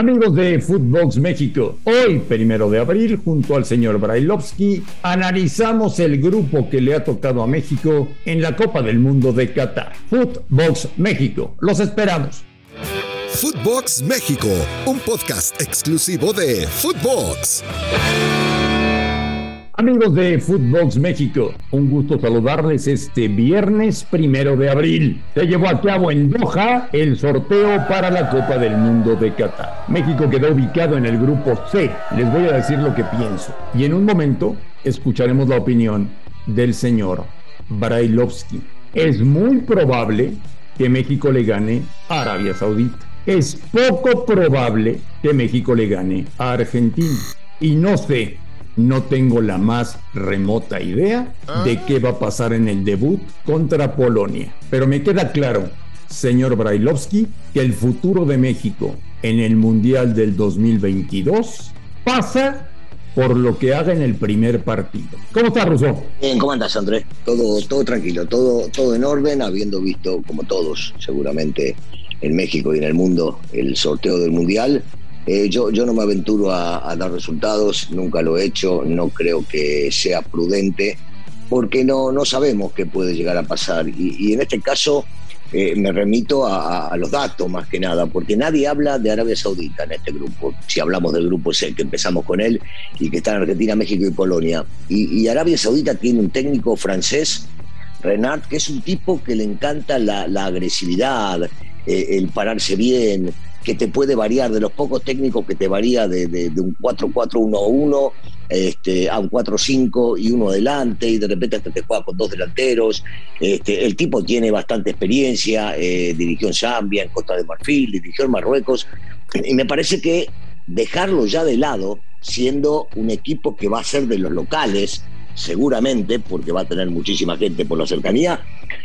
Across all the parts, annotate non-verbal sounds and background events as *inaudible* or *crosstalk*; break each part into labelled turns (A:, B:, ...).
A: Amigos de Footbox México, hoy, primero de abril, junto al señor Brailovsky, analizamos el grupo que le ha tocado a México en la Copa del Mundo de Qatar. Footbox México, los esperamos.
B: Footbox México, un podcast exclusivo de Footbox.
A: Amigos de Footbox México, un gusto saludarles este viernes primero de abril. Se llevó a cabo en Doha el sorteo para la Copa del Mundo de Qatar. México quedó ubicado en el grupo C. Les voy a decir lo que pienso. Y en un momento escucharemos la opinión del señor Brailovsky. Es muy probable que México le gane a Arabia Saudita. Es poco probable que México le gane a Argentina. Y no sé no tengo la más remota idea de qué va a pasar en el debut contra Polonia. Pero me queda claro, señor Brailovsky, que el futuro de México en el Mundial del 2022 pasa por lo que haga en el primer partido. ¿Cómo está, Rousseau?
C: Bien, ¿cómo andas, Andrés? Todo, todo tranquilo, todo, todo en orden, habiendo visto, como todos, seguramente en México y en el mundo, el sorteo del Mundial. Eh, yo, yo no me aventuro a, dar resultados, nunca lo he hecho, no creo que sea prudente, porque no, no sabemos qué puede llegar a pasar. Y, en este caso eh, me remito a, los datos más que nada, porque nadie habla de Arabia Saudita en este grupo. Si hablamos del grupo ese que empezamos con él y que está en Argentina, México y Polonia. Y, Arabia Saudita tiene un técnico francés, Renard, que es un tipo que le encanta la, agresividad, eh, el pararse bien que te puede variar, de los pocos técnicos que te varía de, un 4-4-1-1 este, a un 4-5 y uno adelante, y de repente hasta te juega con dos delanteros. Este, el tipo tiene bastante experiencia, eh, dirigió en Zambia, en Costa de Marfil, dirigió en Marruecos, y me parece que dejarlo ya de lado, siendo un equipo que va a ser de los locales, seguramente, porque va a tener muchísima gente por la cercanía,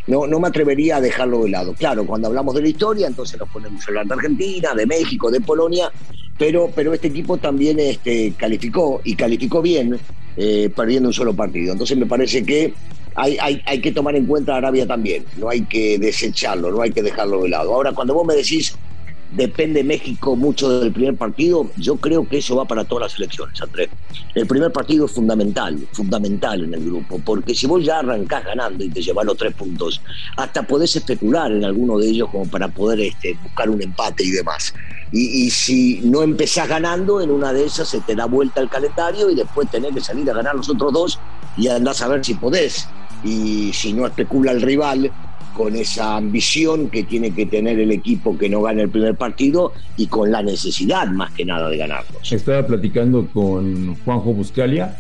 C: no, no me atrevería a dejarlo de lado. Claro, cuando hablamos de la historia, entonces nos ponemos a hablar de Argentina, de México, de Polonia, pero, pero este equipo también este, calificó y calificó bien, eh, perdiendo un solo partido. Entonces me parece que hay, hay, hay, que tomar en cuenta a Arabia también, no hay que desecharlo, no hay que dejarlo de lado. Ahora, cuando vos me decís depende México mucho del primer partido, yo creo que eso va para todas las elecciones, Andrés. El primer partido es fundamental, fundamental en el grupo, porque si vos ya arrancás ganando y te llevas los tres puntos, hasta podés especular en alguno de ellos como para poder este, buscar un empate y demás. Y, si no empezás ganando, en una de esas se te da vuelta el calendario y después tenés que salir a ganar los otros dos y andás a ver si podés. Y si no especula el rival, con esa ambición que tiene que tener el equipo que no gana el primer partido y con la necesidad más que nada de ganarlo.
A: Estaba platicando con Juanjo Buscalia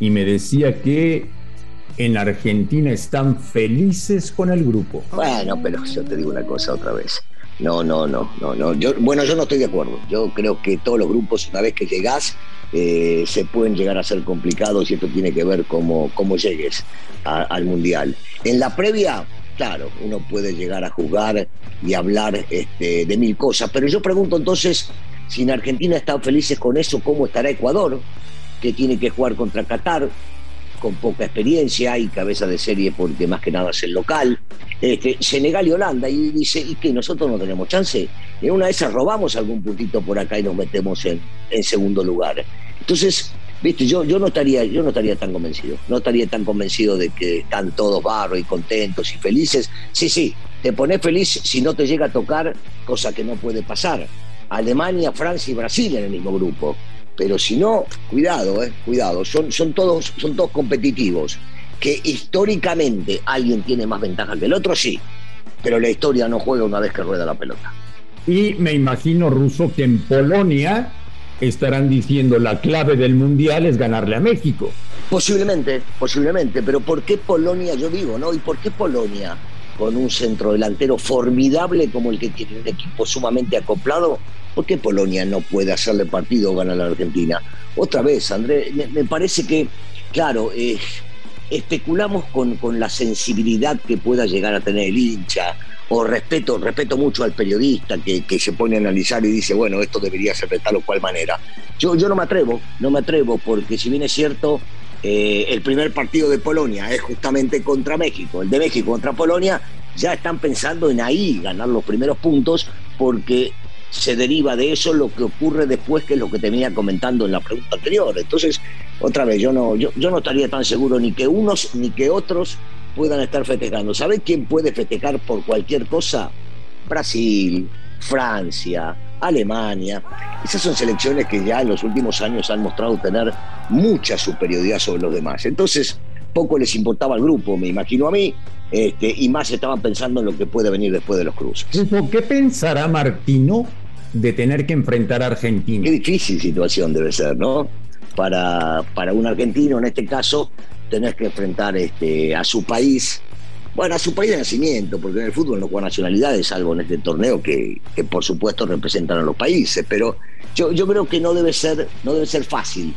A: y me decía que en Argentina están felices con el grupo.
C: Bueno, pero yo te digo una cosa otra vez. No, no, no, no, no. Yo, bueno, yo no estoy de acuerdo. Yo creo que todos los grupos, una vez que llegás, eh, se pueden llegar a ser complicados y esto tiene que ver cómo, cómo llegues al Mundial. En la previa, claro, uno puede llegar a jugar y hablar este, de mil cosas, pero yo pregunto entonces, si en Argentina están felices con eso, ¿cómo estará Ecuador, que tiene que jugar contra Qatar? con poca experiencia y cabeza de serie porque más que nada es el local. Este, Senegal y Holanda, y dice, ¿y qué? ¿Nosotros no tenemos chance? En una de esas robamos algún puntito por acá y nos metemos en, en segundo lugar. Entonces, Viste, yo, yo no estaría, yo no estaría tan convencido, no estaría tan convencido de que están todos barros y contentos y felices. Sí, sí, te pones feliz si no te llega a tocar, cosa que no puede pasar. Alemania, Francia y Brasil en el mismo grupo. Pero si no, cuidado, eh, cuidado, son, son, todos, son todos competitivos. Que históricamente alguien tiene más ventaja que el otro, sí, pero la historia no juega una vez que rueda la pelota.
A: Y me imagino, Ruso, que en Polonia estarán diciendo la clave del mundial es ganarle a México.
C: Posiblemente, posiblemente, pero ¿por qué Polonia, yo digo, ¿no? ¿Y por qué Polonia, con un centro delantero formidable como el que tiene un equipo sumamente acoplado, ¿por qué Polonia no puede hacerle partido o ganar a la Argentina? Otra vez, André, me, parece que, claro, eh, especulamos con, con la sensibilidad que pueda llegar a tener el hincha, o respeto, respeto mucho al periodista que, se pone a analizar y dice, bueno, esto debería ser de tal o cual manera. Yo, yo no me atrevo, no me atrevo, porque si bien es cierto, eh, el primer partido de Polonia es justamente contra México, el de México contra Polonia, ya están pensando en ahí ganar los primeros puntos, porque se deriva de eso lo que ocurre después, que es lo que te venía comentando en la pregunta anterior. Entonces, otra vez, yo no, yo, yo no estaría tan seguro ni que unos ni que otros puedan estar festejando. ¿Sabes quién puede festejar por cualquier cosa? Brasil, Francia, Alemania. Esas son selecciones que ya en los últimos años han mostrado tener mucha superioridad sobre los demás. Entonces, poco les importaba al grupo, me imagino a mí, este, y más estaban pensando en lo que puede venir después de los cruces.
A: ¿Qué pensará Martino de tener que enfrentar a Argentina?
C: Qué difícil situación debe ser, ¿no? Para, para un argentino, en este caso, tener que enfrentar este, a su país, bueno, a su país de nacimiento, porque en el fútbol no juega nacionalidades, algo en este torneo que, que, por supuesto representan a los países, pero yo, yo creo que no debe ser, no debe ser fácil.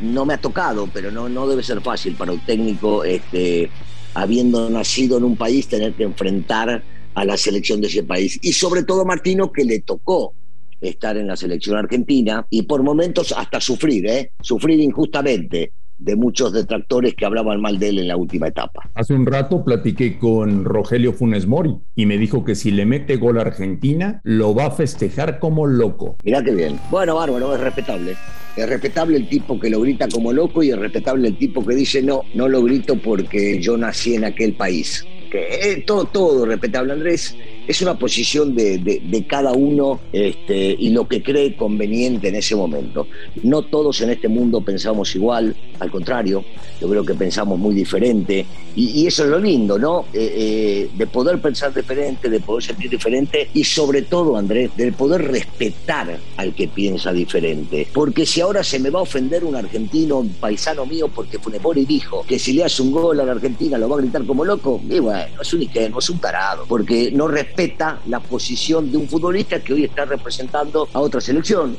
C: No me ha tocado, pero no, no debe ser fácil para un técnico este, habiendo nacido en un país, tener que enfrentar a la selección de ese país. Y sobre todo Martino, que le tocó estar en la selección argentina y por momentos hasta sufrir, ¿eh? sufrir injustamente de muchos detractores que hablaban mal de él en la última etapa.
A: Hace un rato platiqué con Rogelio Funes Mori y me dijo que si le mete gol a Argentina, lo va a festejar como loco.
C: Mirá qué bien. Bueno, bárbaro, es respetable. Es respetable el tipo que lo grita como loco y es respetable el tipo que dice no, no lo grito porque yo nací en aquel país. Que eh, todo, todo respetable, Andrés es una posición de, de, cada uno este, y lo que cree conveniente en ese momento. No todos en este mundo pensamos igual, al contrario, yo creo que pensamos muy diferente y, eso es lo lindo, ¿no? Eh, eh, de poder pensar diferente, de poder sentir diferente y sobre todo, Andrés, de poder respetar al que piensa diferente. Porque si ahora se me va a ofender un argentino, un paisano mío, porque y dijo que si le hace un gol a la Argentina lo va a gritar como loco, y bueno, es un ingenuo, es un tarado, porque no respeta respeta la posición de un futbolista que hoy está representando a otra selección.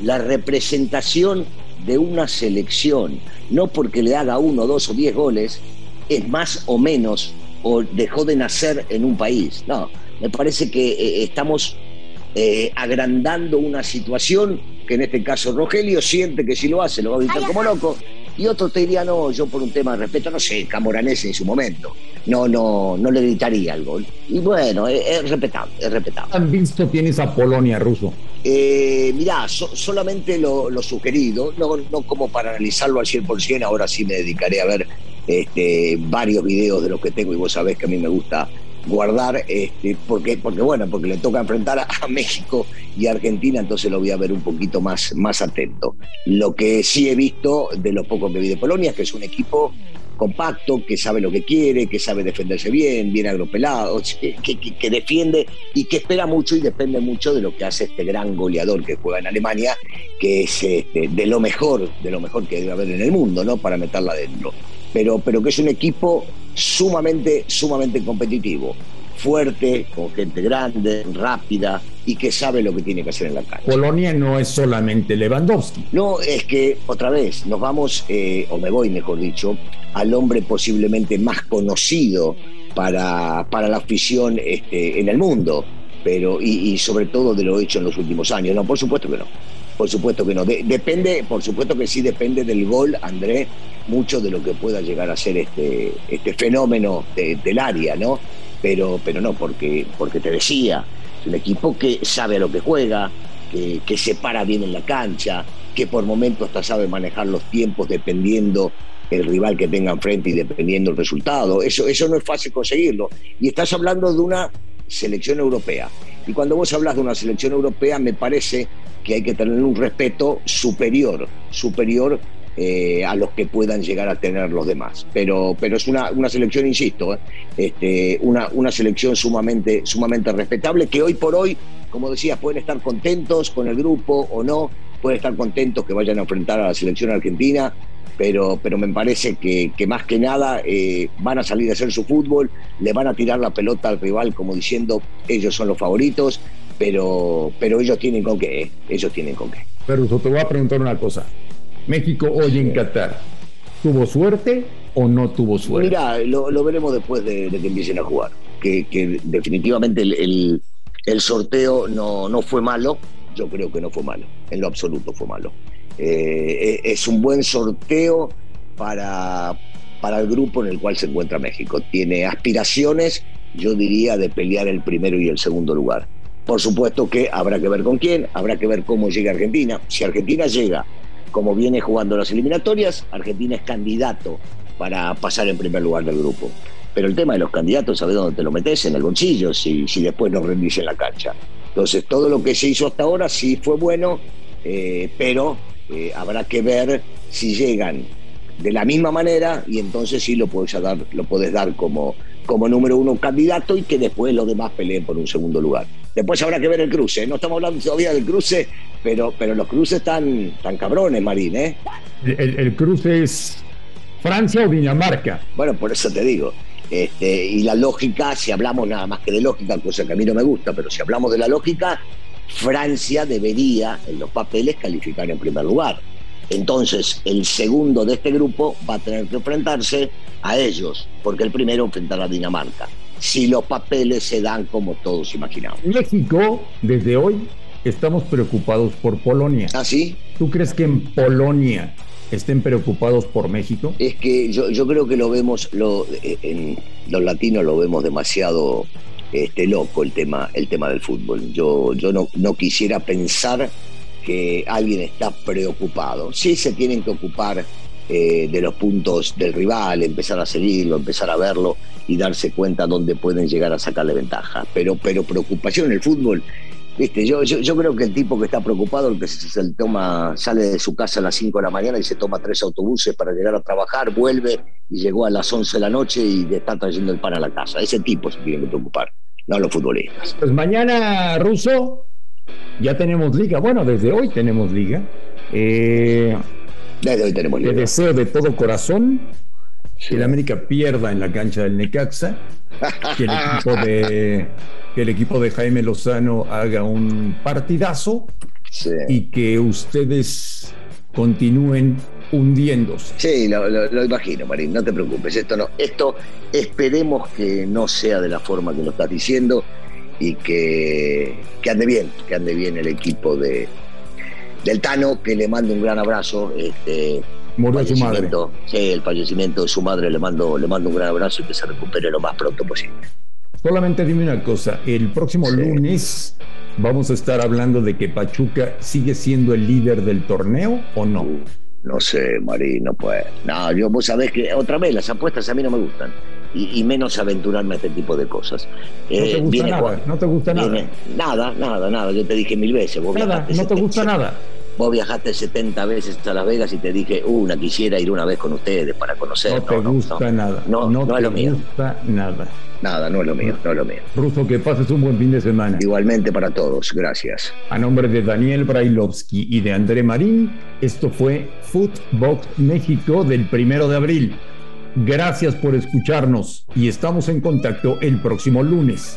C: La representación de una selección, no porque le haga uno, dos o diez goles, es más o menos o dejó de nacer en un país. No, me parece que eh, estamos eh, agrandando una situación que en este caso Rogelio siente que si lo hace lo va a gritar como loco y otro te diría, no, yo por un tema de respeto, no sé, Camoranese en su momento, no, no, no le gritaría al gol. Y bueno, es, respetable, es respetable.
A: ¿Han visto tienes a Polonia ruso?
C: Eh, mirá, solamente lo, sugerido, no, no como para analizarlo al 100%, ahora sí me dedicaré a ver este, varios videos de los que tengo y vos sabés que a mí me gusta guardar, este, porque, porque bueno, porque le toca enfrentar a, México y Argentina, entonces lo voy a ver un poquito más, más atento. Lo que sí he visto de lo poco que vi de Polonia es que es un equipo compacto, que sabe lo que quiere, que sabe defenderse bien, bien agropelado, *laughs* que, que, defiende y que espera mucho y depende mucho de lo que hace este gran goleador que juega en Alemania, que es este, de lo mejor, de lo mejor que debe haber en el mundo, ¿no? Para meterla adentro. Pero, pero que es un equipo sumamente, sumamente competitivo, fuerte, con gente grande, rápida y que sabe lo que tiene que hacer en la cancha.
A: Polonia no es solamente Lewandowski.
C: No, es que otra vez nos vamos, eh, o me voy mejor dicho, al hombre posiblemente más conocido para, para la afición este, en el mundo, pero y, sobre todo de lo hecho en los últimos años. No, por supuesto que no. Por supuesto que no. depende, por supuesto que sí depende del gol, André, mucho de lo que pueda llegar a ser este, este fenómeno del área, ¿no? Pero, pero no, porque, porque te decía, es un equipo que sabe a lo que juega, que, que se para bien en la cancha, que por momentos hasta sabe manejar los tiempos dependiendo el rival que tenga enfrente y dependiendo el resultado. Eso, eso no es fácil conseguirlo. Y estás hablando de una selección europea. Y cuando vos hablas de una selección europea, me parece que hay que tener un respeto superior, superior eh, a los que puedan llegar a tener los demás. Pero, pero es una, una selección, insisto, eh, este, una, una selección sumamente, sumamente respetable que hoy por hoy, como decías, pueden estar contentos con el grupo o no, pueden estar contentos que vayan a enfrentar a la selección argentina, pero, pero me parece que, que más que nada eh, van a salir a hacer su fútbol, le van a tirar la pelota al rival como diciendo ellos son los favoritos, pero, pero ellos tienen con qué, ellos tienen con qué.
A: Pero te voy a preguntar una cosa. México hoy en Qatar, ¿tuvo suerte o no tuvo suerte?
C: Mira, lo, veremos después de, que empiecen a jugar. Que, definitivamente el, sorteo no, no fue malo. Yo creo que no fue malo. En lo absoluto fue malo. Eh, es un buen sorteo para, para el grupo en el cual se encuentra México. Tiene aspiraciones, yo diría, de pelear el primero y el segundo lugar. Por supuesto que habrá que ver con quién, habrá que ver cómo llega Argentina. Si Argentina llega como viene jugando las eliminatorias, Argentina es candidato para pasar en primer lugar del grupo. Pero el tema de los candidatos, ¿sabes dónde te lo metes? En el bolsillo, si, si después no rendís en la cancha. Entonces, todo lo que se hizo hasta ahora sí fue bueno, eh, pero eh, habrá que ver si llegan de la misma manera y entonces sí lo puedes dar, lo puedes dar como, como número uno candidato y que después los demás peleen por un segundo lugar. Después habrá que ver el cruce. No estamos hablando todavía del cruce, pero, pero los cruces están tan cabrones, Marín, ¿eh?
A: El, el, cruce es Francia o Dinamarca.
C: Bueno, por eso te digo. Este, y la lógica, si hablamos nada más que de lógica, cosa que a mí no me gusta, pero si hablamos de la lógica, Francia debería en los papeles calificar en primer lugar. Entonces, el segundo de este grupo va a tener que enfrentarse a ellos, porque el primero enfrentará a Dinamarca, si los papeles se dan como todos imaginamos.
A: México, desde hoy, estamos preocupados por Polonia.
C: ¿Ah, sí?
A: ¿Tú crees que en Polonia estén preocupados por México?
C: Es que yo, yo creo que lo vemos, lo, en los latinos lo vemos demasiado este, loco el tema, el tema del fútbol. Yo, yo no, no quisiera pensar que alguien está preocupado. Sí se tienen que ocupar eh, de los puntos del rival, empezar a seguirlo, empezar a verlo y darse cuenta dónde pueden llegar a sacarle ventaja. Pero, pero preocupación en el fútbol. Viste, yo, yo, creo que el tipo que está preocupado, el que se, toma, sale de su casa a las 5 de la mañana y se toma tres autobuses para llegar a trabajar, vuelve y llegó a las 11 de la noche y le está trayendo el pan a la casa. Ese tipo se tiene que preocupar, no los futbolistas.
A: Pues mañana, Russo, ya tenemos liga. Bueno, desde hoy tenemos liga. Eh,
C: desde hoy tenemos liga.
A: Le deseo de todo corazón que el América pierda en la cancha del Necaxa, que el equipo de, que el equipo de Jaime Lozano haga un partidazo y que ustedes continúen hundiéndose.
C: Sí, lo, lo, imagino, Marín, no te preocupes. Esto no, esto esperemos que no sea de la forma que lo estás diciendo y que, que ande bien, que ande bien el equipo de del Tano, que le mando un gran abrazo. Este,
A: Murió su madre.
C: Sí, el fallecimiento de su madre le mando, le mando un gran abrazo y que se recupere lo más pronto posible.
A: Solamente dime una cosa, el próximo lunes vamos a estar hablando de que Pachuca sigue siendo el líder del torneo o no.
C: no sé, Marí, no puede. No, yo vos sabés que otra vez las apuestas a mí no me gustan y, menos aventurarme a este tipo de cosas.
A: No te eh, gusta nada, no te gusta nada.
C: Nada, nada, nada, yo te dije mil veces.
A: nada, no te gusta nada.
C: Vos viajaste 70 veces a Las Vegas y te dije, una, quisiera ir una vez con ustedes para conocer.
A: No, te gusta nada. No, no, no es lo mío. gusta nada.
C: Nada, no es lo mío, no es lo mío.
A: Ruso, que pases un buen fin de semana.
C: Igualmente para todos, gracias.
A: A nombre de Daniel Brailovsky y de André Marín, esto fue Footbox México del primero de abril. Gracias por escucharnos y estamos en contacto el próximo lunes.